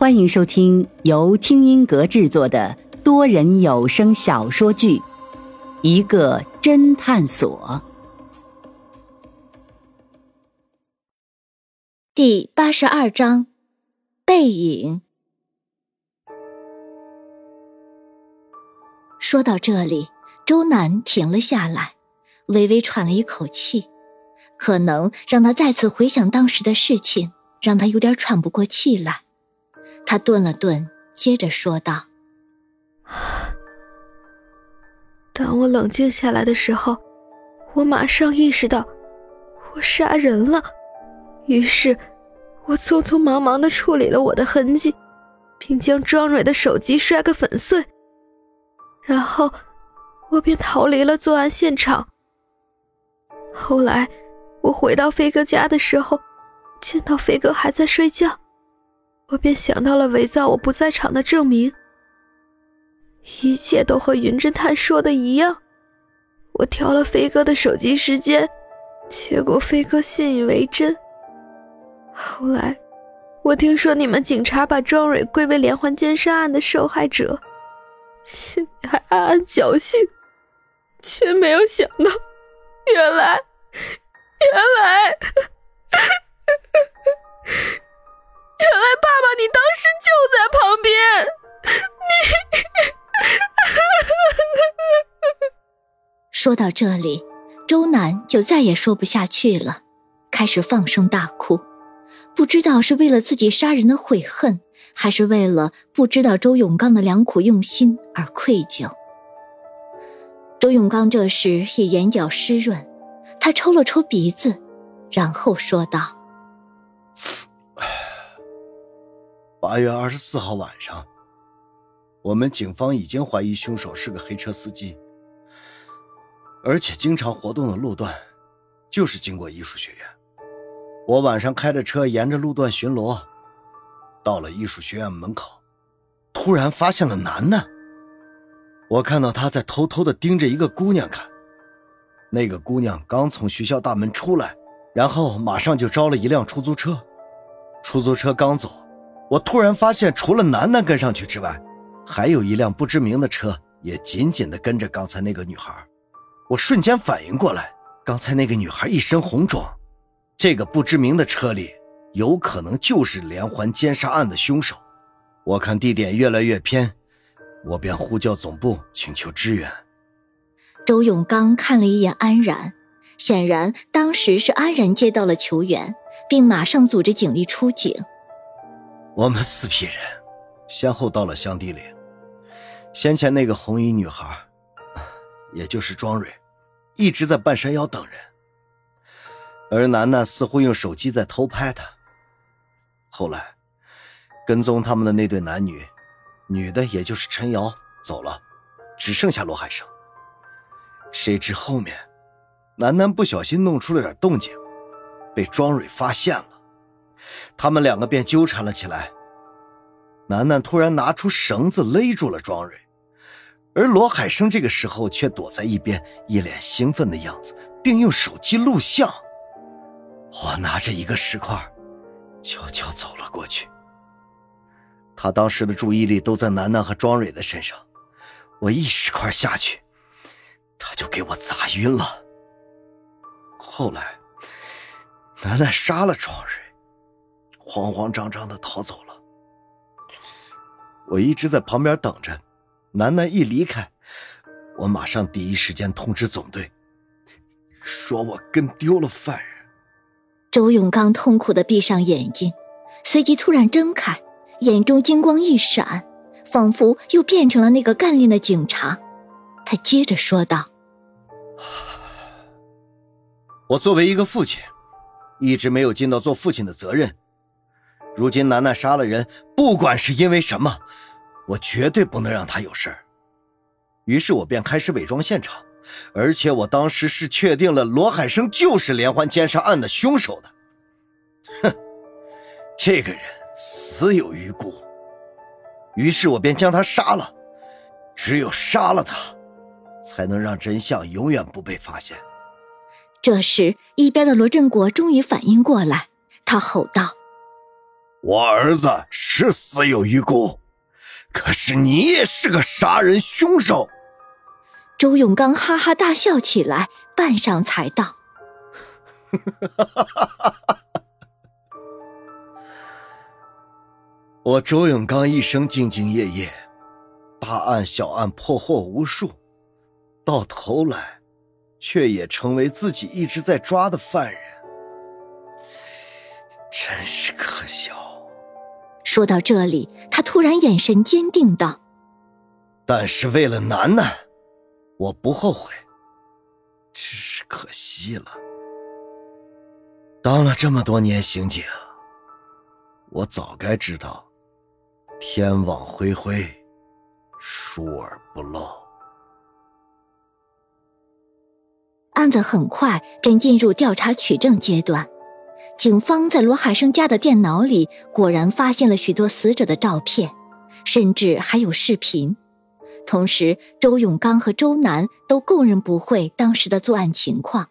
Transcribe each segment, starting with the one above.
欢迎收听由听音阁制作的多人有声小说剧《一个侦探所》第八十二章《背影》。说到这里，周南停了下来，微微喘了一口气。可能让他再次回想当时的事情，让他有点喘不过气来。他顿了顿，接着说道：“当我冷静下来的时候，我马上意识到我杀人了。于是，我匆匆忙忙的处理了我的痕迹，并将庄蕊的手机摔个粉碎。然后，我便逃离了作案现场。后来。”我回到飞哥家的时候，见到飞哥还在睡觉，我便想到了伪造我不在场的证明。一切都和云侦探说的一样，我调了飞哥的手机时间，结果飞哥信以为真。后来，我听说你们警察把庄蕊归为连环奸杀案的受害者，心里还暗暗侥幸，却没有想到，原来。原来，原来爸爸你当时就在旁边，你。说到这里，周南就再也说不下去了，开始放声大哭，不知道是为了自己杀人的悔恨，还是为了不知道周永刚的良苦用心而愧疚。周永刚这时也眼角湿润。他抽了抽鼻子，然后说道：“八月二十四号晚上，我们警方已经怀疑凶手是个黑车司机，而且经常活动的路段就是经过艺术学院。我晚上开着车沿着路段巡逻，到了艺术学院门口，突然发现了楠楠。我看到他在偷偷的盯着一个姑娘看。”那个姑娘刚从学校大门出来，然后马上就招了一辆出租车。出租车刚走，我突然发现，除了楠楠跟上去之外，还有一辆不知名的车也紧紧地跟着刚才那个女孩。我瞬间反应过来，刚才那个女孩一身红装，这个不知名的车里有可能就是连环奸杀案的凶手。我看地点越来越偏，我便呼叫总部请求支援。周永刚看了一眼安然，显然当时是安然接到了求援，并马上组织警力出警。我们四批人先后到了香堤岭，先前那个红衣女孩，也就是庄蕊，一直在半山腰等人，而楠楠似乎用手机在偷拍她。后来，跟踪他们的那对男女，女的也就是陈瑶走了，只剩下罗海生。谁知后面，楠楠不小心弄出了点动静，被庄蕊发现了，他们两个便纠缠了起来。楠楠突然拿出绳子勒住了庄蕊，而罗海生这个时候却躲在一边，一脸兴奋的样子，并用手机录像。我拿着一个石块，悄悄走了过去。他当时的注意力都在楠楠和庄蕊的身上，我一石块下去。他就给我砸晕了。后来，楠楠杀了庄蕊，慌慌张张的逃走了。我一直在旁边等着，楠楠一离开，我马上第一时间通知总队，说我跟丢了犯人。周永刚痛苦的闭上眼睛，随即突然睁开，眼中金光一闪，仿佛又变成了那个干练的警察。他接着说道。我作为一个父亲，一直没有尽到做父亲的责任。如今楠楠杀了人，不管是因为什么，我绝对不能让他有事。于是我便开始伪装现场，而且我当时是确定了罗海生就是连环奸杀案的凶手的。哼，这个人死有余辜。于是我便将他杀了，只有杀了他，才能让真相永远不被发现。这时，一边的罗振国终于反应过来，他吼道：“我儿子是死有余辜，可是你也是个杀人凶手。周永刚哈哈大笑起来，半晌才道：“我周永刚一生兢兢业业，大案小案破获无数，到头来，却也成为自己一直在抓的犯人，真是可笑。”说到这里，他突然眼神坚定道：“但是为了楠楠，我不后悔。只是可惜了，当了这么多年刑警，我早该知道，天网恢恢，疏而不漏。”案子很快便进入调查取证阶段。警方在罗海生家的电脑里果然发现了许多死者的照片，甚至还有视频。同时，周永刚和周楠都供认不讳当时的作案情况，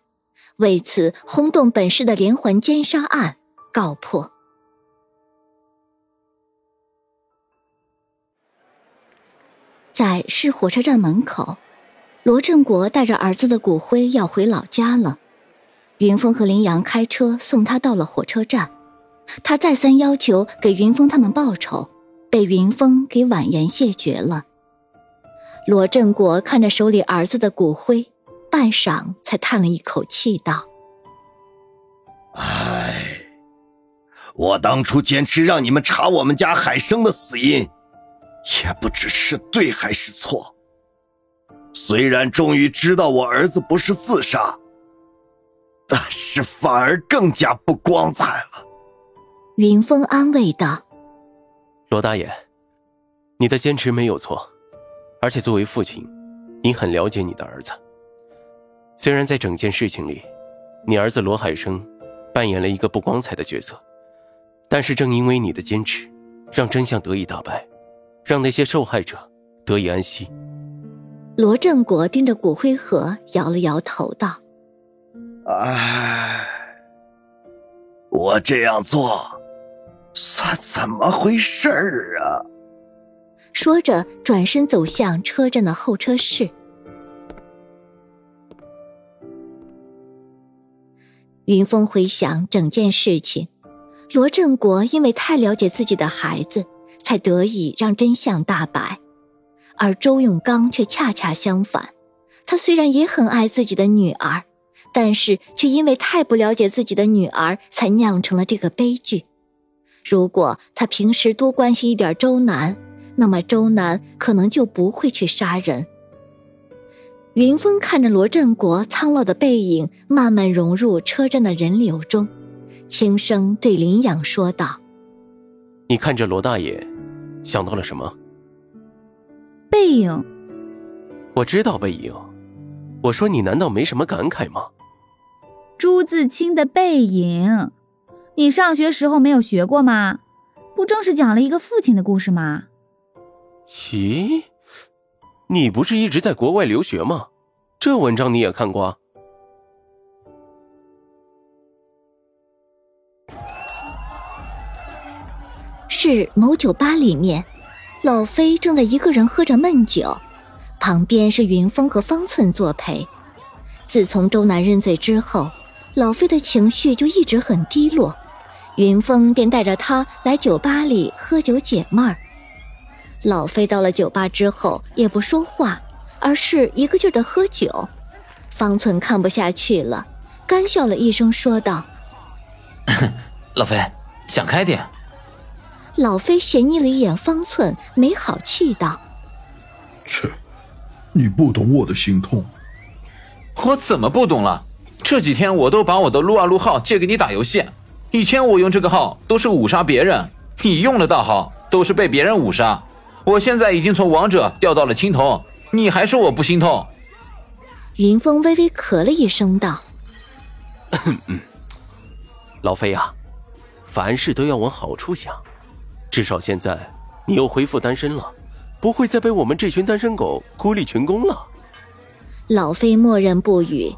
为此轰动本市的连环奸杀案告破。在市火车站门口，罗振国带着儿子的骨灰要回老家了。云峰和林阳开车送他到了火车站，他再三要求给云峰他们报仇，被云峰给婉言谢绝了。罗振国看着手里儿子的骨灰，半晌才叹了一口气，道：“唉，我当初坚持让你们查我们家海生的死因，也不知是对还是错。虽然终于知道我儿子不是自杀。”但是反而更加不光彩了。云峰安慰道：“罗大爷，你的坚持没有错，而且作为父亲，你很了解你的儿子。虽然在整件事情里，你儿子罗海生扮演了一个不光彩的角色，但是正因为你的坚持，让真相得以大白，让那些受害者得以安息。”罗振国盯着骨灰盒，摇了摇头道。唉，我这样做算怎么回事儿啊？说着，转身走向车站的候车室。云峰回想整件事情，罗振国因为太了解自己的孩子，才得以让真相大白，而周永刚却恰恰相反，他虽然也很爱自己的女儿。但是却因为太不了解自己的女儿，才酿成了这个悲剧。如果他平时多关心一点周南，那么周南可能就不会去杀人。云峰看着罗振国苍老的背影慢慢融入车站的人流中，轻声对林养说道：“你看着罗大爷，想到了什么？背影。我知道背影。我说你难道没什么感慨吗？”朱自清的背影，你上学时候没有学过吗？不正是讲了一个父亲的故事吗？咦，你不是一直在国外留学吗？这文章你也看过？是某酒吧里面，老飞正在一个人喝着闷酒，旁边是云峰和方寸作陪。自从周南认罪之后。老飞的情绪就一直很低落，云峰便带着他来酒吧里喝酒解闷儿。老飞到了酒吧之后也不说话，而是一个劲儿的喝酒。方寸看不下去了，干笑了一声，说道：“ 老飞，想开点。”老飞斜睨了一眼方寸，没好气道：“切，你不懂我的心痛。我怎么不懂了？”这几天我都把我的撸啊撸号借给你打游戏，以前我用这个号都是五杀别人，你用的大号都是被别人五杀。我现在已经从王者掉到了青铜，你还说我不心痛？云峰微微咳了一声道：“老飞呀，凡事都要往好处想，至少现在你又恢复单身了，不会再被我们这群单身狗孤立群攻了。”老飞默认不语。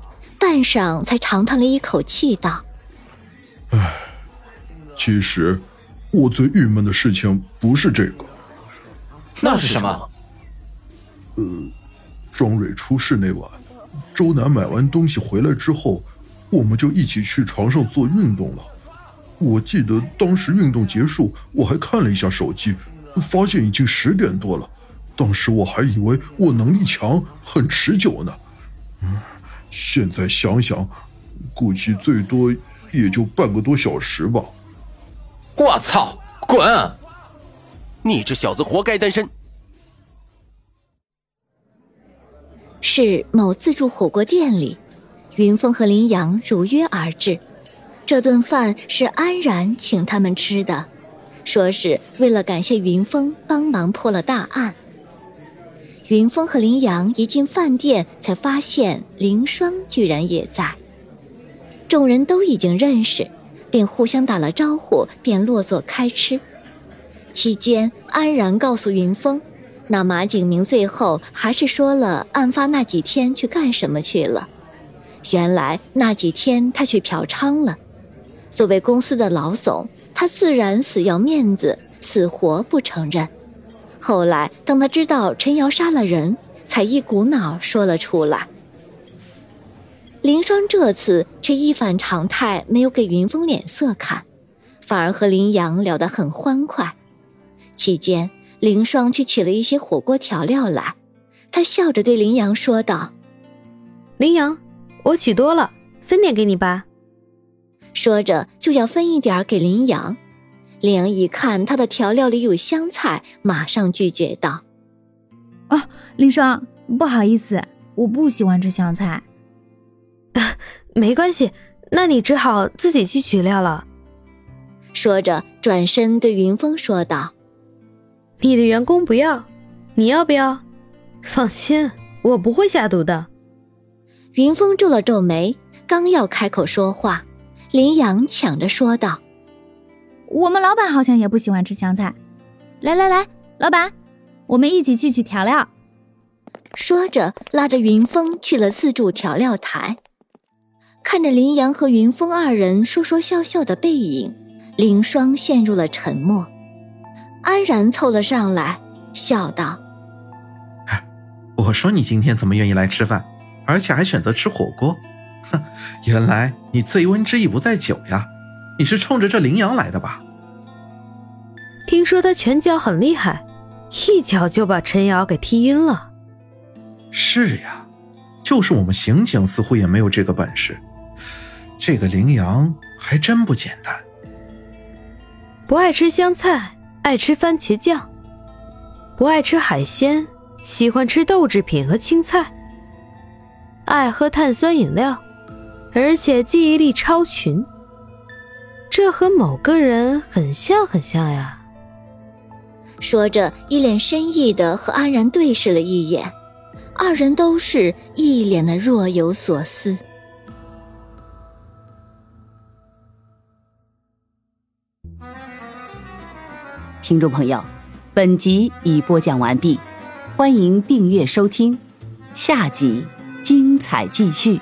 半晌，才长叹了一口气，道：“唉，其实我最郁闷的事情不是这个，那是什么？呃庄蕊出事那晚，周南买完东西回来之后，我们就一起去床上做运动了。我记得当时运动结束，我还看了一下手机，发现已经十点多了。当时我还以为我能力强，很持久呢。嗯，现在想想，估计最多也就半个多小时吧。我操！滚！你这小子活该单身。是某自助火锅店里，云峰和林阳如约而至。这顿饭是安然请他们吃的，说是为了感谢云峰帮忙破了大案。云峰和林阳一进饭店，才发现凌霜居然也在。众人都已经认识，便互相打了招呼，便落座开吃。期间，安然告诉云峰。那马景明最后还是说了案发那几天去干什么去了。原来那几天他去嫖娼了。作为公司的老总，他自然死要面子，死活不承认。后来当他知道陈瑶杀了人，才一股脑说了出来。林霜这次却一反常态，没有给云峰脸色看，反而和林阳聊得很欢快。期间。林霜去取了一些火锅调料来，他笑着对林阳说道：“林阳，我取多了，分点给你吧。”说着就要分一点给林阳。林阳一看他的调料里有香菜，马上拒绝道：“啊，林霜，不好意思，我不喜欢吃香菜。”“没关系，那你只好自己去取料了。”说着转身对云峰说道。你的员工不要，你要不要？放心，我不会下毒的。云峰皱了皱眉，刚要开口说话，林阳抢着说道：“我们老板好像也不喜欢吃香菜。来来来，老板，我们一起去取调料。”说着，拉着云峰去了自助调料台。看着林阳和云峰二人说说笑笑的背影，林霜陷入了沉默。安然凑了上来，笑道：“我说你今天怎么愿意来吃饭，而且还选择吃火锅？哼，原来你醉翁之意不在酒呀，你是冲着这林阳来的吧？听说他拳脚很厉害，一脚就把陈瑶给踢晕了。是呀，就是我们刑警似乎也没有这个本事。这个羚羊还真不简单，不爱吃香菜。”爱吃番茄酱，不爱吃海鲜，喜欢吃豆制品和青菜。爱喝碳酸饮料，而且记忆力超群。这和某个人很像，很像呀。说着，一脸深意的和安然对视了一眼，二人都是一脸的若有所思。听众朋友，本集已播讲完毕，欢迎订阅收听，下集精彩继续。